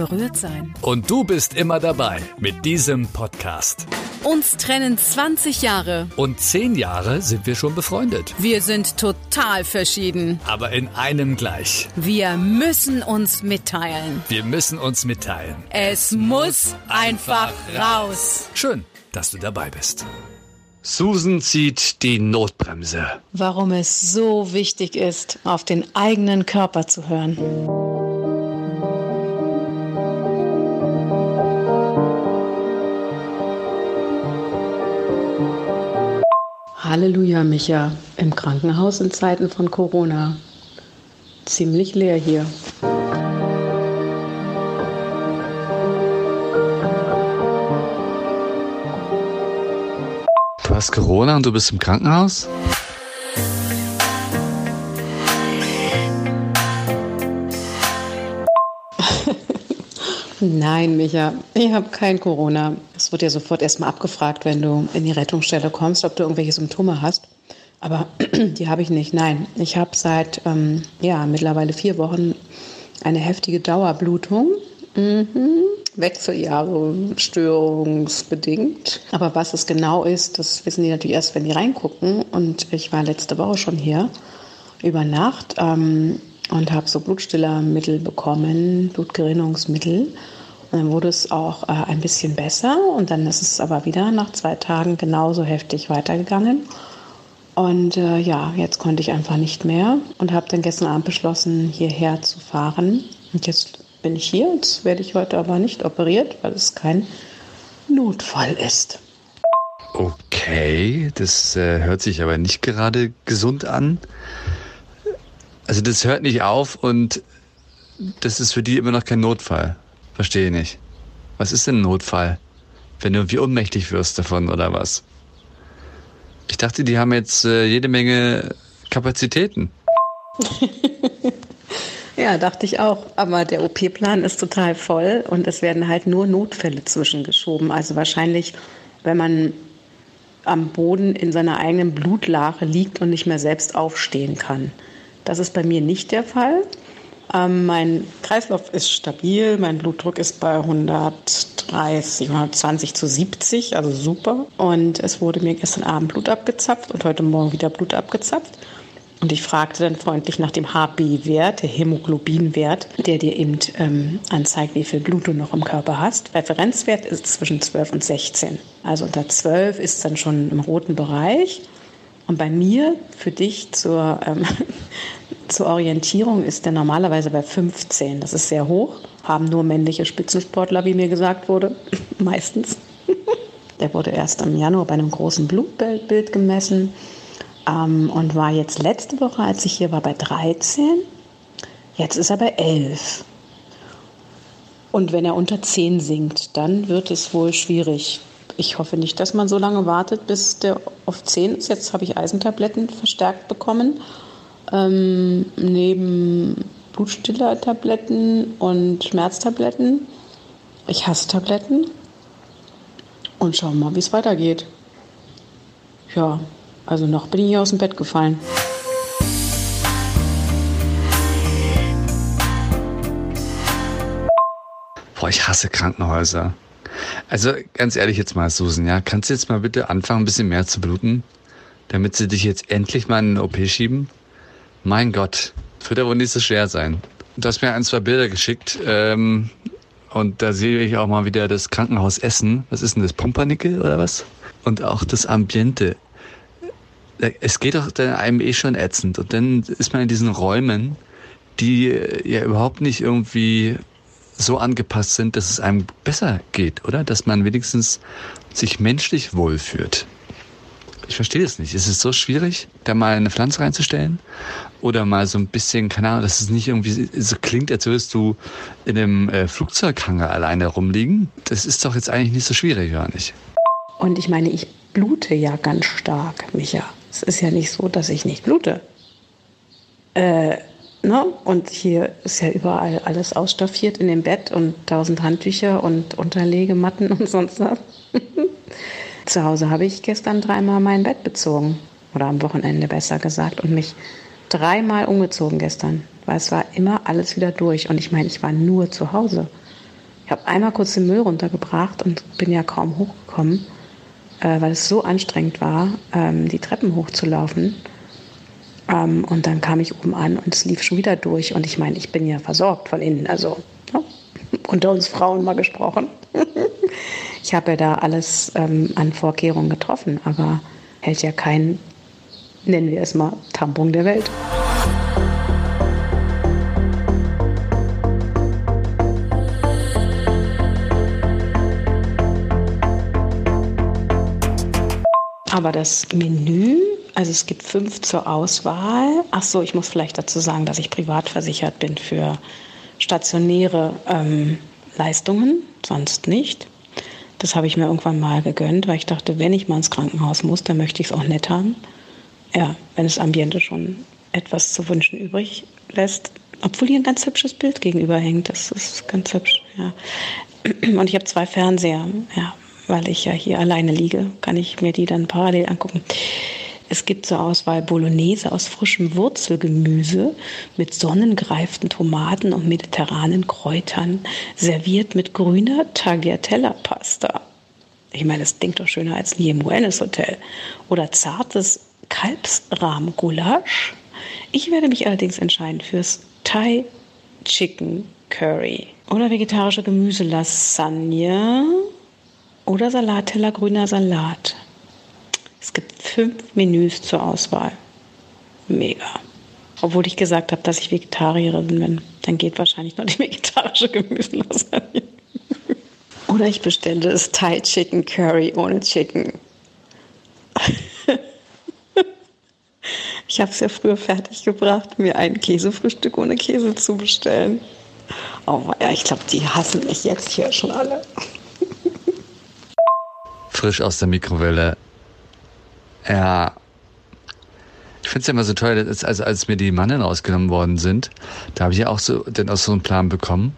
berührt sein. Und du bist immer dabei mit diesem Podcast. Uns trennen 20 Jahre. Und 10 Jahre sind wir schon befreundet. Wir sind total verschieden. Aber in einem gleich. Wir müssen uns mitteilen. Wir müssen uns mitteilen. Es muss einfach raus. Schön, dass du dabei bist. Susan zieht die Notbremse. Warum es so wichtig ist, auf den eigenen Körper zu hören. Halleluja, Micha. Im Krankenhaus in Zeiten von Corona. Ziemlich leer hier. Du hast Corona und du bist im Krankenhaus? Nein, Micha, ich habe kein Corona. Es wird ja sofort erstmal abgefragt, wenn du in die Rettungsstelle kommst, ob du irgendwelche Symptome hast. Aber die habe ich nicht. Nein, ich habe seit ähm, ja, mittlerweile vier Wochen eine heftige Dauerblutung. Mhm. Wechseljahre störungsbedingt. Aber was es genau ist, das wissen die natürlich erst, wenn die reingucken. Und ich war letzte Woche schon hier über Nacht ähm, und habe so Blutstillermittel bekommen, Blutgerinnungsmittel. Und dann wurde es auch äh, ein bisschen besser und dann ist es aber wieder nach zwei Tagen genauso heftig weitergegangen. Und äh, ja, jetzt konnte ich einfach nicht mehr und habe dann gestern Abend beschlossen, hierher zu fahren. Und jetzt bin ich hier. Jetzt werde ich heute aber nicht operiert, weil es kein Notfall ist. Okay, das äh, hört sich aber nicht gerade gesund an. Also das hört nicht auf und das ist für die immer noch kein Notfall. Verstehe ich nicht. Was ist denn ein Notfall? Wenn du irgendwie ohnmächtig wirst davon oder was? Ich dachte, die haben jetzt äh, jede Menge Kapazitäten. Ja, dachte ich auch. Aber der OP-Plan ist total voll und es werden halt nur Notfälle zwischengeschoben. Also wahrscheinlich, wenn man am Boden in seiner eigenen Blutlache liegt und nicht mehr selbst aufstehen kann. Das ist bei mir nicht der Fall. Ähm, mein Kreislauf ist stabil, mein Blutdruck ist bei 130, 120 zu 70, also super. Und es wurde mir gestern Abend Blut abgezapft und heute Morgen wieder Blut abgezapft. Und ich fragte dann freundlich nach dem HB-Wert, der Hämoglobinwert, der dir eben ähm, anzeigt, wie viel Blut du noch im Körper hast. Referenzwert ist zwischen 12 und 16. Also unter 12 ist dann schon im roten Bereich. Und bei mir, für dich zur, ähm, zur Orientierung, ist der normalerweise bei 15. Das ist sehr hoch. Haben nur männliche Spitzensportler, wie mir gesagt wurde. Meistens. der wurde erst im Januar bei einem großen Blutbild gemessen ähm, und war jetzt letzte Woche, als ich hier war, bei 13. Jetzt ist er bei 11. Und wenn er unter 10 sinkt, dann wird es wohl schwierig. Ich hoffe nicht, dass man so lange wartet, bis der auf 10 ist. Jetzt habe ich Eisentabletten verstärkt bekommen. Ähm, neben Blutstillertabletten und Schmerztabletten. Ich hasse Tabletten. Und schauen mal, wie es weitergeht. Ja, also noch bin ich hier aus dem Bett gefallen. Boah, ich hasse Krankenhäuser. Also ganz ehrlich jetzt mal, Susan, ja, kannst du jetzt mal bitte anfangen, ein bisschen mehr zu bluten, damit sie dich jetzt endlich mal in eine OP schieben? Mein Gott, wird ja wohl nicht so schwer sein. Du hast mir ein, zwei Bilder geschickt ähm, und da sehe ich auch mal wieder das Krankenhaus Essen. Was ist denn das, Pumpernickel oder was? Und auch das Ambiente. Es geht doch einem eh schon ätzend und dann ist man in diesen Räumen, die ja überhaupt nicht irgendwie so angepasst sind, dass es einem besser geht, oder? Dass man wenigstens sich menschlich wohlfühlt. Ich verstehe das nicht. Ist es so schwierig, da mal eine Pflanze reinzustellen? Oder mal so ein bisschen, keine Ahnung, dass es nicht irgendwie so klingt, als würdest du in einem äh, Flugzeughanger alleine rumliegen? Das ist doch jetzt eigentlich nicht so schwierig, gar nicht. Und ich meine, ich blute ja ganz stark, Micha. Es ist ja nicht so, dass ich nicht blute. Äh, Ne? Und hier ist ja überall alles ausstaffiert in dem Bett und tausend Handtücher und Unterlegematten und sonst was. Zu Hause habe ich gestern dreimal mein Bett bezogen. Oder am Wochenende besser gesagt. Und mich dreimal umgezogen gestern. Weil es war immer alles wieder durch. Und ich meine, ich war nur zu Hause. Ich habe einmal kurz den Müll runtergebracht und bin ja kaum hochgekommen, äh, weil es so anstrengend war, ähm, die Treppen hochzulaufen. Ähm, und dann kam ich oben an und es lief schon wieder durch. Und ich meine, ich bin ja versorgt von innen. Also ja, unter uns Frauen mal gesprochen. ich habe ja da alles ähm, an Vorkehrungen getroffen, aber hält ja kein, nennen wir es mal, Tampon der Welt. Aber das Menü also es gibt fünf zur Auswahl. Ach so, ich muss vielleicht dazu sagen, dass ich privat versichert bin für stationäre ähm, Leistungen, sonst nicht. Das habe ich mir irgendwann mal gegönnt, weil ich dachte, wenn ich mal ins Krankenhaus muss, dann möchte ich es auch nett haben. Ja, wenn das Ambiente schon etwas zu wünschen übrig lässt. Obwohl hier ein ganz hübsches Bild gegenüber hängt. Das ist ganz hübsch, ja. Und ich habe zwei Fernseher, ja, weil ich ja hier alleine liege, kann ich mir die dann parallel angucken. Es gibt zur Auswahl Bolognese aus frischem Wurzelgemüse mit sonnengereiften Tomaten und mediterranen Kräutern, serviert mit grüner Tagliatella-Pasta. Ich meine, das klingt doch schöner als ein Jemuenes Hotel. Oder zartes Kalbsrahmgulasch. Ich werde mich allerdings entscheiden fürs Thai Chicken Curry. Oder vegetarische Gemüselasagne. Oder Salatteller grüner Salat. Es gibt fünf Menüs zur Auswahl. Mega. Obwohl ich gesagt habe, dass ich Vegetarierin bin. Dann geht wahrscheinlich noch die vegetarische Gemüselasagne. Oder ich bestelle das Thai Chicken Curry ohne Chicken. ich habe es ja früher fertig gebracht, mir ein Käsefrühstück ohne Käse zu bestellen. Oh ja, ich glaube, die hassen mich jetzt hier schon alle. Frisch aus der Mikrowelle ja. Ich finde es ja immer so toll, dass, also als mir die Mannen rausgenommen worden sind, da habe ich ja auch so, dann auch so einen Plan bekommen.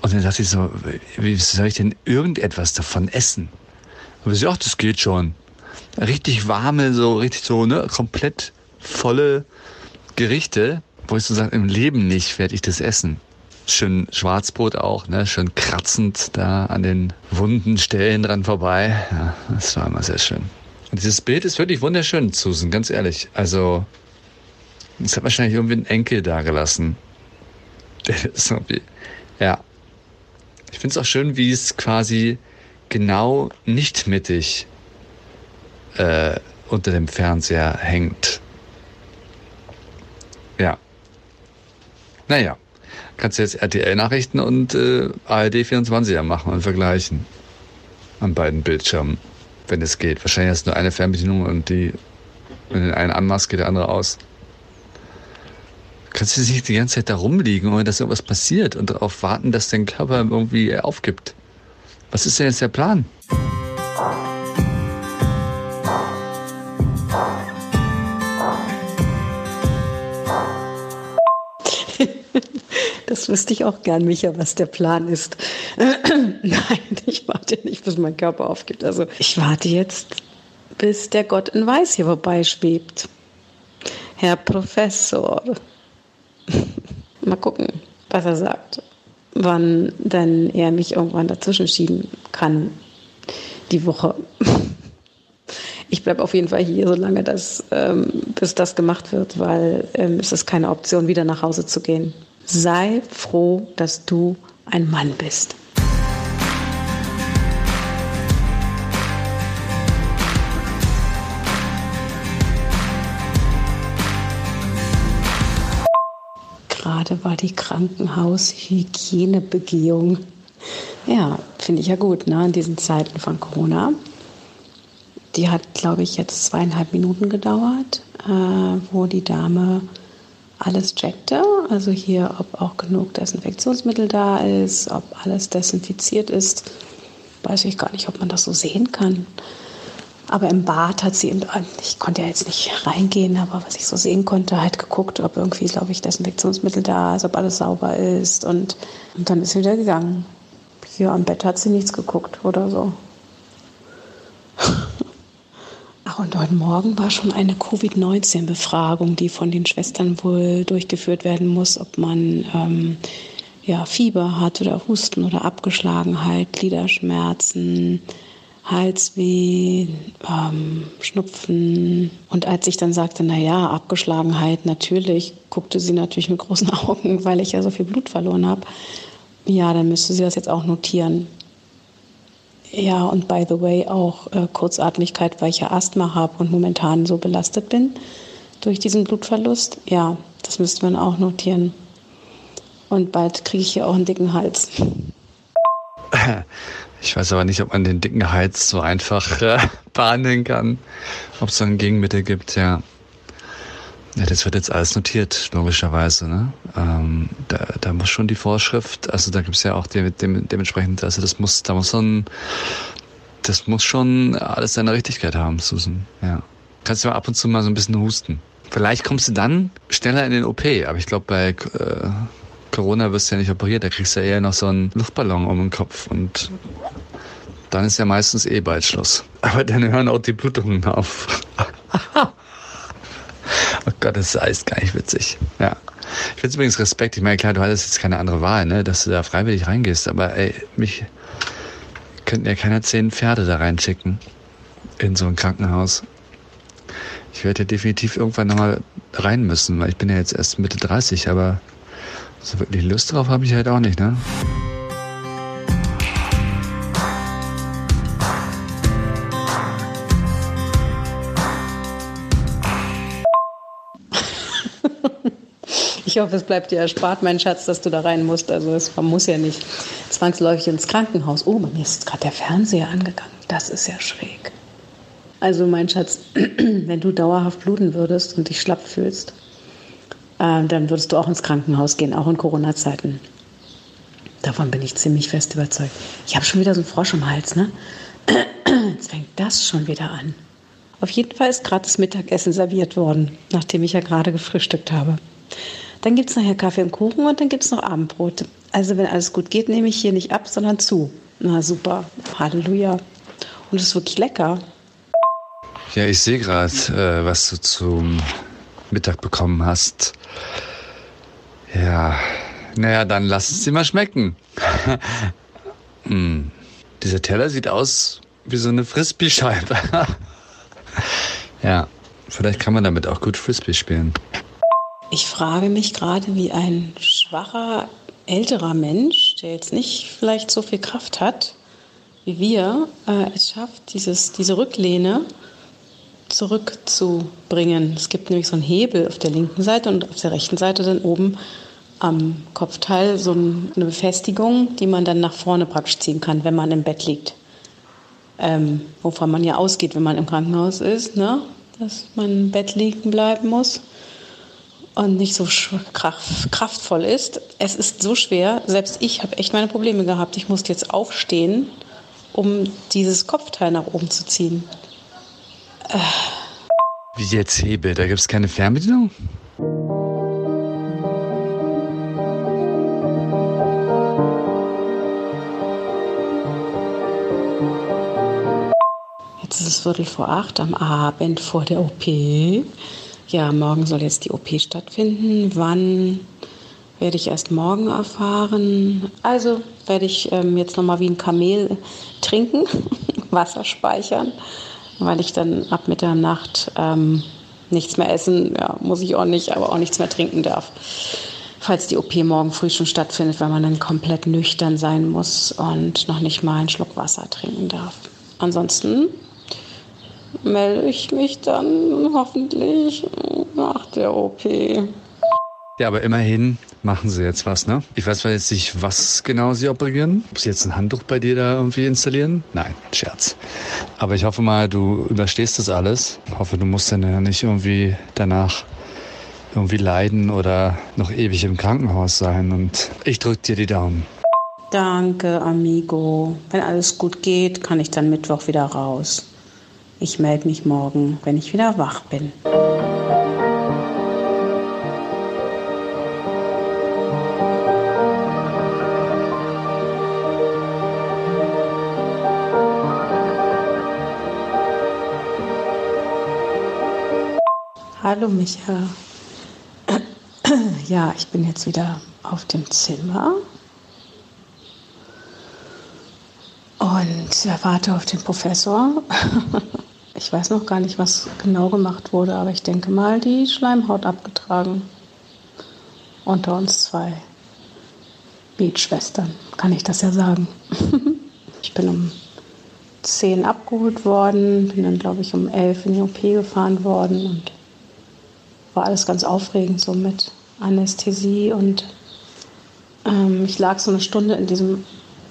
Und dann dachte ich so, wie soll ich denn irgendetwas davon essen? Aber ich ach, das geht schon. Richtig warme, so richtig so, ne, komplett volle Gerichte, wo ich so sage, im Leben nicht werde ich das essen. Schön Schwarzbrot auch, ne, schön kratzend da an den wunden Stellen dran vorbei. Ja, das war immer sehr schön. Und dieses Bild ist wirklich wunderschön, Susan, ganz ehrlich. Also, es hat wahrscheinlich irgendwie einen Enkel dagelassen. ja. Ich finde es auch schön, wie es quasi genau nicht mittig äh, unter dem Fernseher hängt. Ja. Naja. Kannst du jetzt RTL-Nachrichten und äh, ARD 24er machen und vergleichen. An beiden Bildschirmen wenn es geht. Wahrscheinlich du nur eine Fernbedienung und die, wenn du einen anmachst, geht der andere aus. Kannst du nicht die ganze Zeit da rumliegen, ohne dass irgendwas passiert und darauf warten, dass dein Körper irgendwie aufgibt? Was ist denn jetzt der Plan? Das wüsste ich auch gern, Micha, was der Plan ist. Nein, ich warte nicht, bis mein Körper aufgibt. Also ich warte jetzt, bis der Gott in Weiß hier vorbeischwebt. Herr Professor. Mal gucken, was er sagt. Wann denn er mich irgendwann dazwischen schieben kann. Die Woche. Ich bleibe auf jeden Fall hier, solange das, ähm, bis das gemacht wird, weil ähm, es ist keine Option, wieder nach Hause zu gehen. Sei froh, dass du ein Mann bist. Gerade war die Krankenhaushygienebegehung. Ja, finde ich ja gut, ne, in diesen Zeiten von Corona. Die hat, glaube ich, jetzt zweieinhalb Minuten gedauert, äh, wo die Dame alles checkte. Also hier, ob auch genug Desinfektionsmittel da ist, ob alles desinfiziert ist. Weiß ich gar nicht, ob man das so sehen kann. Aber im Bad hat sie, ich konnte ja jetzt nicht reingehen, aber was ich so sehen konnte, halt geguckt, ob irgendwie, glaube ich, Desinfektionsmittel da ist, ob alles sauber ist. Und, und dann ist sie wieder gegangen. Hier am Bett hat sie nichts geguckt oder so. Ach, und heute Morgen war schon eine Covid-19-Befragung, die von den Schwestern wohl durchgeführt werden muss, ob man ähm, ja, Fieber hat oder Husten oder Abgeschlagenheit, Gliederschmerzen, Halsweh, ähm, Schnupfen. Und als ich dann sagte, na ja, Abgeschlagenheit, natürlich, guckte sie natürlich mit großen Augen, weil ich ja so viel Blut verloren habe. Ja, dann müsste sie das jetzt auch notieren. Ja, und by the way auch äh, Kurzatmigkeit, weil ich ja Asthma habe und momentan so belastet bin durch diesen Blutverlust. Ja, das müsste man auch notieren. Und bald kriege ich hier auch einen dicken Hals. Ich weiß aber nicht, ob man den dicken Hals so einfach äh, behandeln kann. Ob es ein Gegenmittel gibt, ja. Ja, das wird jetzt alles notiert, logischerweise. Ne? Ähm, da, da muss schon die Vorschrift, also da gibt es ja auch dem, dem, dementsprechend, also das muss, da muss ein, das muss schon alles seine Richtigkeit haben, Susan. Ja. Kannst du mal ab und zu mal so ein bisschen husten. Vielleicht kommst du dann schneller in den OP, aber ich glaube bei äh, Corona wirst du ja nicht operiert, da kriegst du ja eher noch so einen Luftballon um den Kopf und dann ist ja meistens eh bald Schluss. Aber dann hören auch die Blutungen auf. oh Gott, das ist gar nicht witzig. Ja. Ich finde übrigens Respekt. Ich meine, klar, du hattest jetzt keine andere Wahl, ne, dass du da freiwillig reingehst. Aber ey, mich könnten ja keiner zehn Pferde da reinschicken in so ein Krankenhaus. Ich werde ja definitiv irgendwann nochmal rein müssen, weil ich bin ja jetzt erst Mitte 30, aber so wirklich Lust drauf habe ich halt auch nicht, ne? Ich hoffe, es bleibt dir erspart, mein Schatz, dass du da rein musst. Also es, man muss ja nicht zwangsläufig ins Krankenhaus. Oh, mir ist gerade der Fernseher angegangen. Das ist ja schräg. Also mein Schatz, wenn du dauerhaft bluten würdest und dich schlapp fühlst, äh, dann würdest du auch ins Krankenhaus gehen, auch in Corona-Zeiten. Davon bin ich ziemlich fest überzeugt. Ich habe schon wieder so einen Frosch im Hals, ne? Jetzt fängt das schon wieder an. Auf jeden Fall ist gerade das Mittagessen serviert worden, nachdem ich ja gerade gefrühstückt habe. Dann gibt es nachher Kaffee und Kuchen und dann gibt es noch Abendbrot. Also wenn alles gut geht, nehme ich hier nicht ab, sondern zu. Na super, Halleluja. Und es ist wirklich lecker. Ja, ich sehe gerade, äh, was du zum Mittag bekommen hast. Ja, naja, dann lass es dir mal schmecken. hm. Dieser Teller sieht aus wie so eine Frisbee-Scheibe. ja, vielleicht kann man damit auch gut Frisbee spielen. Ich frage mich gerade, wie ein schwacher, älterer Mensch, der jetzt nicht vielleicht so viel Kraft hat wie wir, äh, es schafft, dieses, diese Rücklehne zurückzubringen. Es gibt nämlich so einen Hebel auf der linken Seite und auf der rechten Seite dann oben am Kopfteil so eine Befestigung, die man dann nach vorne praktisch ziehen kann, wenn man im Bett liegt. Ähm, wovon man ja ausgeht, wenn man im Krankenhaus ist, ne? dass man im Bett liegen bleiben muss und nicht so kraftvoll ist. Es ist so schwer, selbst ich habe echt meine Probleme gehabt. Ich musste jetzt aufstehen, um dieses Kopfteil nach oben zu ziehen. Äh. Wie jetzt Hebel? Da gibt es keine Fernbedienung? Viertel vor acht am Abend vor der OP. Ja, morgen soll jetzt die OP stattfinden. Wann werde ich erst morgen erfahren. Also werde ich ähm, jetzt nochmal wie ein Kamel trinken, Wasser speichern, weil ich dann ab Mitternacht ähm, nichts mehr essen, ja, muss ich auch nicht, aber auch nichts mehr trinken darf. Falls die OP morgen früh schon stattfindet, weil man dann komplett nüchtern sein muss und noch nicht mal einen Schluck Wasser trinken darf. Ansonsten melde ich mich dann hoffentlich nach der OP. Ja, aber immerhin machen sie jetzt was, ne? Ich weiß zwar jetzt nicht, was genau sie operieren. Ob sie jetzt ein Handtuch bei dir da irgendwie installieren? Nein, Scherz. Aber ich hoffe mal, du überstehst das alles. Ich hoffe, du musst dann ja nicht irgendwie danach irgendwie leiden oder noch ewig im Krankenhaus sein. Und ich drück dir die Daumen. Danke, Amigo. Wenn alles gut geht, kann ich dann Mittwoch wieder raus. Ich melde mich morgen, wenn ich wieder wach bin. Hallo Micha. Ja, ich bin jetzt wieder auf dem Zimmer und warte auf den Professor. Ich weiß noch gar nicht, was genau gemacht wurde, aber ich denke mal, die Schleimhaut abgetragen. Unter uns zwei Beatschwestern, kann ich das ja sagen. Ich bin um 10 abgeholt worden, bin dann, glaube ich, um 11 in die OP gefahren worden und war alles ganz aufregend, so mit Anästhesie und ähm, ich lag so eine Stunde in diesem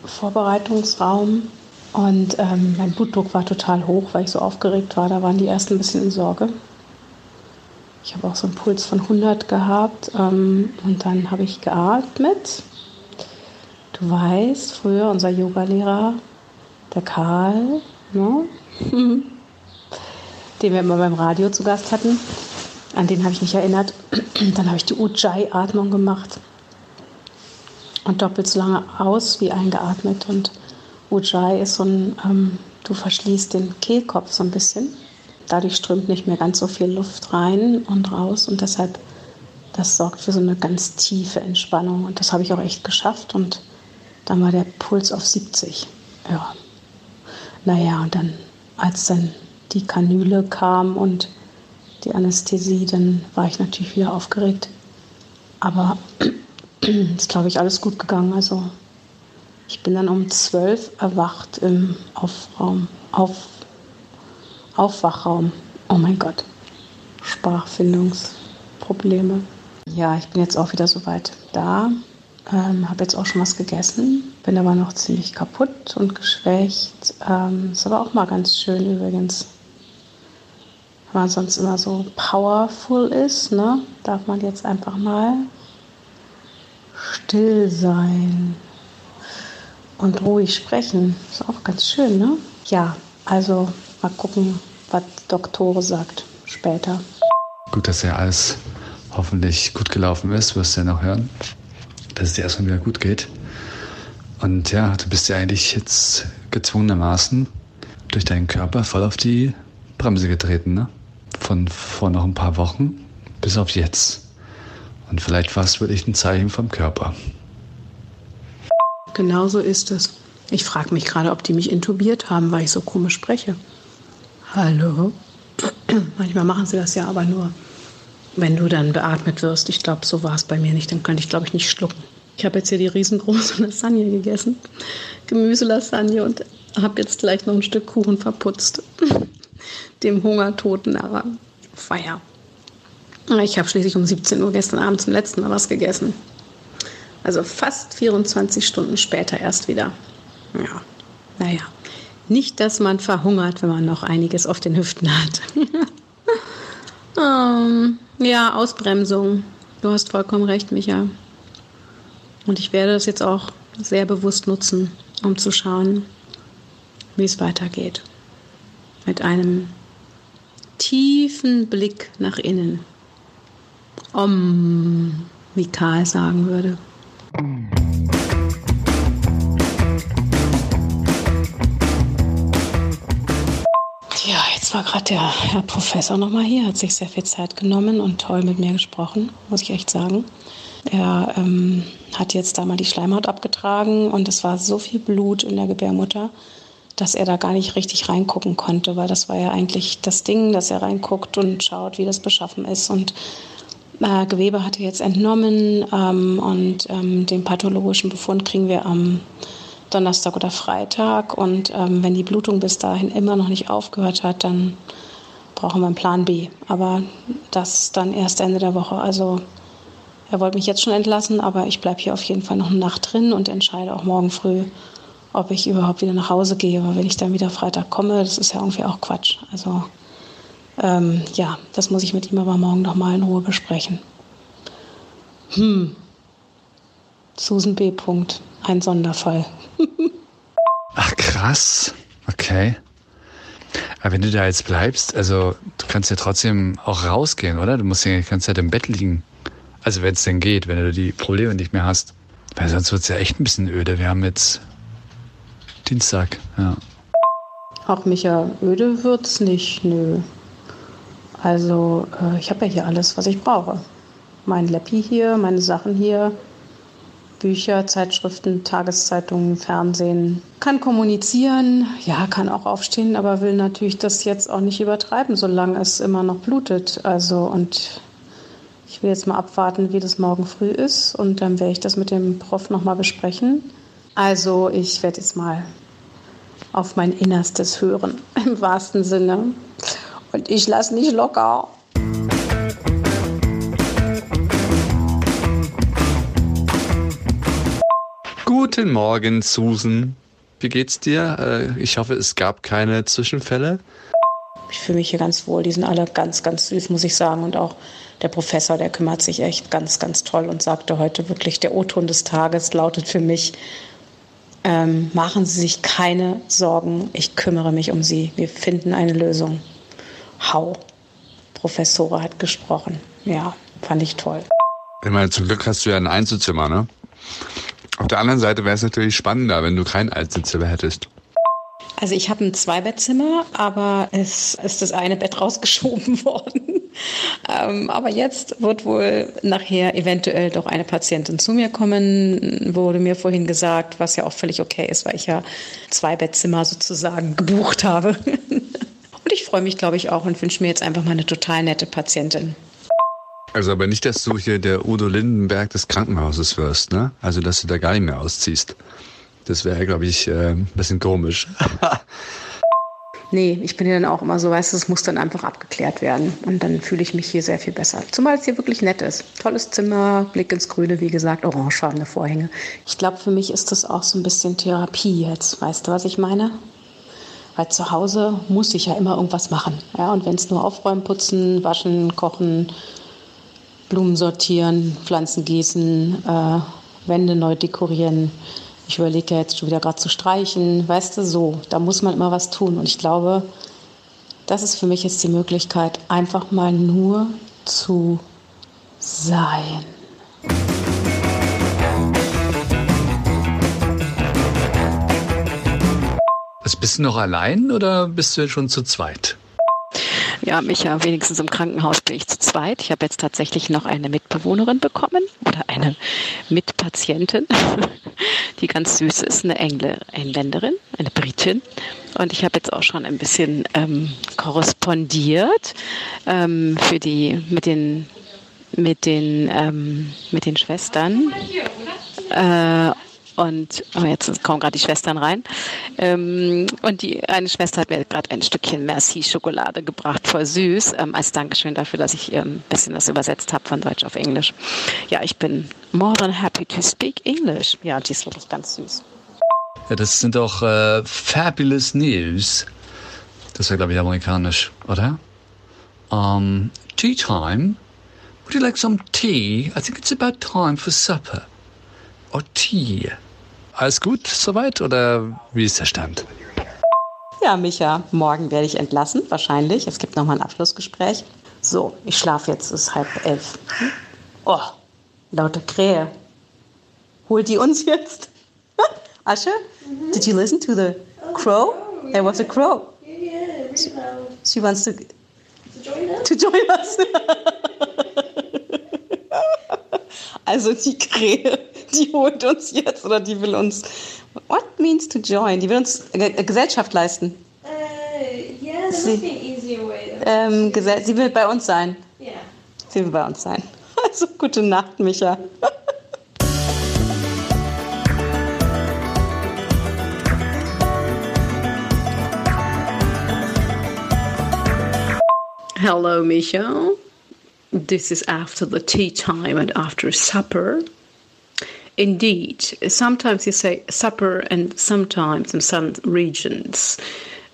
Vorbereitungsraum und ähm, mein Blutdruck war total hoch, weil ich so aufgeregt war. Da waren die ersten ein bisschen in Sorge. Ich habe auch so einen Puls von 100 gehabt ähm, und dann habe ich geatmet. Du weißt, früher unser Yogalehrer, der Karl, ne? den wir immer beim Radio zu Gast hatten, an den habe ich mich erinnert. Dann habe ich die Ujjayi-Atmung gemacht und doppelt so lange aus wie eingeatmet. Und Ujjayi ist so ein, ähm, du verschließt den Kehlkopf so ein bisschen. Dadurch strömt nicht mehr ganz so viel Luft rein und raus und deshalb, das sorgt für so eine ganz tiefe Entspannung. Und das habe ich auch echt geschafft und dann war der Puls auf 70. Ja. Naja, und dann, als dann die Kanüle kam und die Anästhesie, dann war ich natürlich wieder aufgeregt. Aber ist, glaube ich, alles gut gegangen. Also ich bin dann um zwölf erwacht im Aufraum, auf, Aufwachraum. Oh mein Gott, Sprachfindungsprobleme. Ja, ich bin jetzt auch wieder soweit da. Ähm, habe jetzt auch schon was gegessen, bin aber noch ziemlich kaputt und geschwächt. Ähm, ist aber auch mal ganz schön übrigens wenn man sonst immer so powerful ist, ne, darf man jetzt einfach mal still sein und ruhig sprechen. Ist auch ganz schön, ne? Ja, also mal gucken, was Doktore sagt später. Gut, dass ja alles hoffentlich gut gelaufen ist, wirst du ja noch hören, dass es dir erstmal wieder gut geht. Und ja, du bist ja eigentlich jetzt gezwungenermaßen durch deinen Körper voll auf die Bremse getreten, ne? von vor noch ein paar Wochen bis auf jetzt. Und vielleicht war es wirklich ein Zeichen vom Körper. Genauso ist es. Ich frage mich gerade, ob die mich intubiert haben, weil ich so komisch spreche. Hallo? Manchmal machen sie das ja aber nur, wenn du dann beatmet wirst. Ich glaube, so war es bei mir nicht. Dann könnte ich, glaube ich, nicht schlucken. Ich habe jetzt hier die riesengroße Lasagne gegessen. Gemüselasagne und habe jetzt gleich noch ein Stück Kuchen verputzt dem Hungertoten aber Feier. Ich habe schließlich um 17 Uhr gestern Abend zum letzten Mal was gegessen. Also fast 24 Stunden später erst wieder. Ja, naja. Nicht, dass man verhungert, wenn man noch einiges auf den Hüften hat. ähm, ja, Ausbremsung. Du hast vollkommen recht, Micha. Und ich werde das jetzt auch sehr bewusst nutzen, um zu schauen, wie es weitergeht. Mit einem tiefen Blick nach innen. Om, wie Karl sagen würde. Ja, jetzt war gerade der Herr Professor nochmal hier, hat sich sehr viel Zeit genommen und toll mit mir gesprochen, muss ich echt sagen. Er ähm, hat jetzt da mal die Schleimhaut abgetragen und es war so viel Blut in der Gebärmutter dass er da gar nicht richtig reingucken konnte, weil das war ja eigentlich das Ding, dass er reinguckt und schaut, wie das beschaffen ist. Und äh, Gewebe hatte jetzt entnommen ähm, und ähm, den pathologischen Befund kriegen wir am Donnerstag oder Freitag. Und ähm, wenn die Blutung bis dahin immer noch nicht aufgehört hat, dann brauchen wir einen Plan B. Aber das dann erst Ende der Woche. Also er wollte mich jetzt schon entlassen, aber ich bleibe hier auf jeden Fall noch eine Nacht drin und entscheide auch morgen früh, ob ich überhaupt wieder nach Hause gehe. Aber wenn ich dann wieder Freitag komme, das ist ja irgendwie auch Quatsch. Also ähm, ja, das muss ich mit ihm aber morgen noch mal in Ruhe besprechen. Hm. Susan B. Punkt. Ein Sonderfall. Ach krass. Okay. Aber wenn du da jetzt bleibst, also du kannst ja trotzdem auch rausgehen, oder? Du musst ja die ganze Zeit im Bett liegen. Also wenn es denn geht, wenn du die Probleme nicht mehr hast. Weil sonst wird es ja echt ein bisschen öde. Wir haben jetzt Dienstag, ja. Auch Micha, öde wird's nicht, nö. Also äh, ich habe ja hier alles, was ich brauche. Mein Leppi hier, meine Sachen hier, Bücher, Zeitschriften, Tageszeitungen, Fernsehen. Kann kommunizieren, ja, kann auch aufstehen, aber will natürlich das jetzt auch nicht übertreiben, solange es immer noch blutet. Also und ich will jetzt mal abwarten, wie das morgen früh ist und dann werde ich das mit dem Prof nochmal besprechen. Also ich werde jetzt mal auf mein Innerstes hören, im wahrsten Sinne. Und ich lasse nicht locker. Guten Morgen, Susan. Wie geht's dir? Äh, ich hoffe, es gab keine Zwischenfälle. Ich fühle mich hier ganz wohl. Die sind alle ganz, ganz süß, muss ich sagen. Und auch der Professor, der kümmert sich echt ganz, ganz toll und sagte heute wirklich, der O-Ton des Tages lautet für mich, ähm, machen Sie sich keine Sorgen, ich kümmere mich um Sie. Wir finden eine Lösung. Hau. Professore hat gesprochen. Ja, fand ich toll. Ich meine, zum Glück hast du ja ein Einzelzimmer, ne? Auf der anderen Seite wäre es natürlich spannender, wenn du kein Einzelzimmer hättest. Also ich habe ein Zweibettzimmer, aber es ist das eine Bett rausgeschoben worden. ähm, aber jetzt wird wohl nachher eventuell doch eine Patientin zu mir kommen, wurde mir vorhin gesagt, was ja auch völlig okay ist, weil ich ja zwei Bettzimmer sozusagen gebucht habe. und ich freue mich, glaube ich, auch und wünsche mir jetzt einfach mal eine total nette Patientin. Also aber nicht, dass du hier der Udo Lindenberg des Krankenhauses wirst, ne? Also dass du da gar nicht mehr ausziehst. Das wäre, glaube ich, äh, ein bisschen komisch. nee, ich bin ja dann auch immer so, weißt du, es muss dann einfach abgeklärt werden. Und dann fühle ich mich hier sehr viel besser. Zumal es hier wirklich nett ist. Tolles Zimmer, Blick ins Grüne, wie gesagt, orangefarbene Vorhänge. Ich glaube, für mich ist das auch so ein bisschen Therapie jetzt. Weißt du, was ich meine? Weil zu Hause muss ich ja immer irgendwas machen. Ja, und wenn es nur aufräumen, putzen, waschen, kochen, Blumen sortieren, Pflanzen gießen, äh, Wände neu dekorieren. Ich überlege ja jetzt schon wieder gerade zu streichen. Weißt du, so, da muss man immer was tun. Und ich glaube, das ist für mich jetzt die Möglichkeit, einfach mal nur zu sein. Bist du noch allein oder bist du schon zu zweit? Ja, mich ja wenigstens im Krankenhaus bin ich zu zweit. Ich habe jetzt tatsächlich noch eine Mitbewohnerin bekommen oder eine Mitpatientin, die ganz süß ist, eine Engl Engländerin, eine Britin. Und ich habe jetzt auch schon ein bisschen ähm, korrespondiert ähm, für die mit den mit den ähm, mit den Schwestern. Äh, und oh, jetzt kommen gerade die Schwestern rein. Ähm, und die eine Schwester hat mir gerade ein Stückchen Merci-Schokolade gebracht, voll süß, ähm, als Dankeschön dafür, dass ich ein ähm, bisschen das übersetzt habe von Deutsch auf Englisch. Ja, ich bin more than happy to speak English. Ja, die ist wirklich ganz süß. Ja, das sind doch äh, fabulous news. Das wäre, glaube ich, amerikanisch, oder? Um, tea time? Would you like some tea? I think it's about time for supper. Tea? Alles gut soweit oder wie ist der Stand? Ja, Micha, morgen werde ich entlassen, wahrscheinlich. Es gibt nochmal ein Abschlussgespräch. So, ich schlafe jetzt, es ist halb elf. Oh, laute Krähe. Holt die uns jetzt? Asche? Did you listen to the crow? There was a crow. She, she wants to, to join us. also die Krähe die holt uns jetzt oder die will uns. What means to join? Die will uns äh, Gesellschaft leisten. Uh, yeah, sie, easier way. Ähm, sie will bei uns sein. Yeah. Sie will bei uns sein. Also gute Nacht, Micha. Hello, Michelle. This is after the tea time and after supper. Indeed, sometimes you say supper, and sometimes in some regions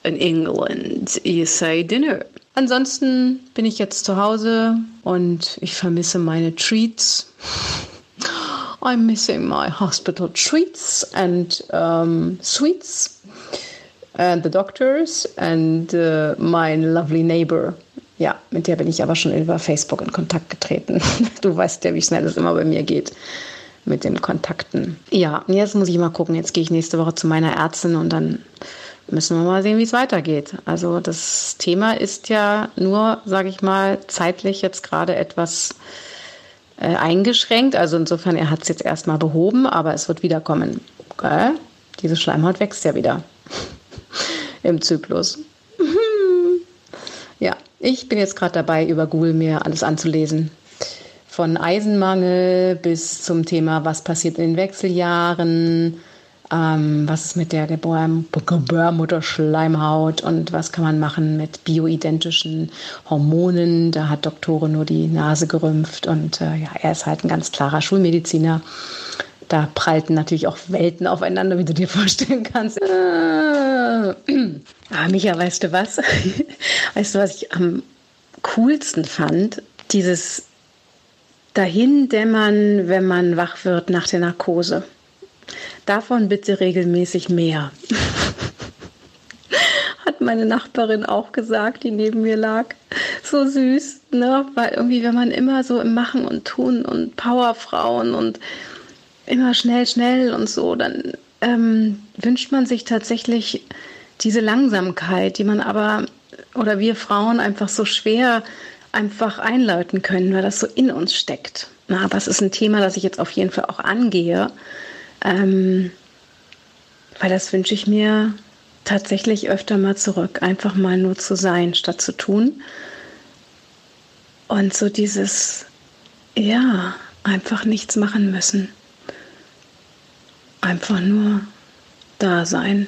in England you say dinner. Ansonsten bin ich jetzt zu Hause und ich vermisse meine Treats. I'm missing my hospital treats and um, sweets. and the doctors and uh, my lovely neighbor. Ja, mit der bin ich aber schon über Facebook in Kontakt getreten. Du weißt ja, wie schnell es immer bei mir geht mit den Kontakten. Ja, jetzt muss ich mal gucken. Jetzt gehe ich nächste Woche zu meiner Ärztin und dann müssen wir mal sehen, wie es weitergeht. Also das Thema ist ja nur, sage ich mal, zeitlich jetzt gerade etwas äh, eingeschränkt. Also insofern, er hat es jetzt erstmal behoben, aber es wird wiederkommen. Okay? Diese Schleimhaut wächst ja wieder im Zyklus. ja, ich bin jetzt gerade dabei, über Google mir alles anzulesen. Von Eisenmangel bis zum Thema, was passiert in den Wechseljahren, ähm, was ist mit der Gebärmutterschleimhaut und was kann man machen mit bioidentischen Hormonen. Da hat Doktore nur die Nase gerümpft und äh, ja, er ist halt ein ganz klarer Schulmediziner. Da prallten natürlich auch Welten aufeinander, wie du dir vorstellen kannst. Ah, Micha, weißt du was? weißt du, was ich am coolsten fand? Dieses dahin dämmern, wenn man wach wird nach der Narkose. Davon bitte regelmäßig mehr. Hat meine Nachbarin auch gesagt, die neben mir lag. So süß, ne? Weil irgendwie, wenn man immer so im Machen und Tun und Powerfrauen und immer schnell, schnell und so, dann ähm, wünscht man sich tatsächlich diese Langsamkeit, die man aber oder wir Frauen einfach so schwer einfach einläuten können, weil das so in uns steckt. Na, aber es ist ein Thema, das ich jetzt auf jeden Fall auch angehe, ähm, weil das wünsche ich mir tatsächlich öfter mal zurück, einfach mal nur zu sein, statt zu tun. Und so dieses, ja, einfach nichts machen müssen. Einfach nur da sein.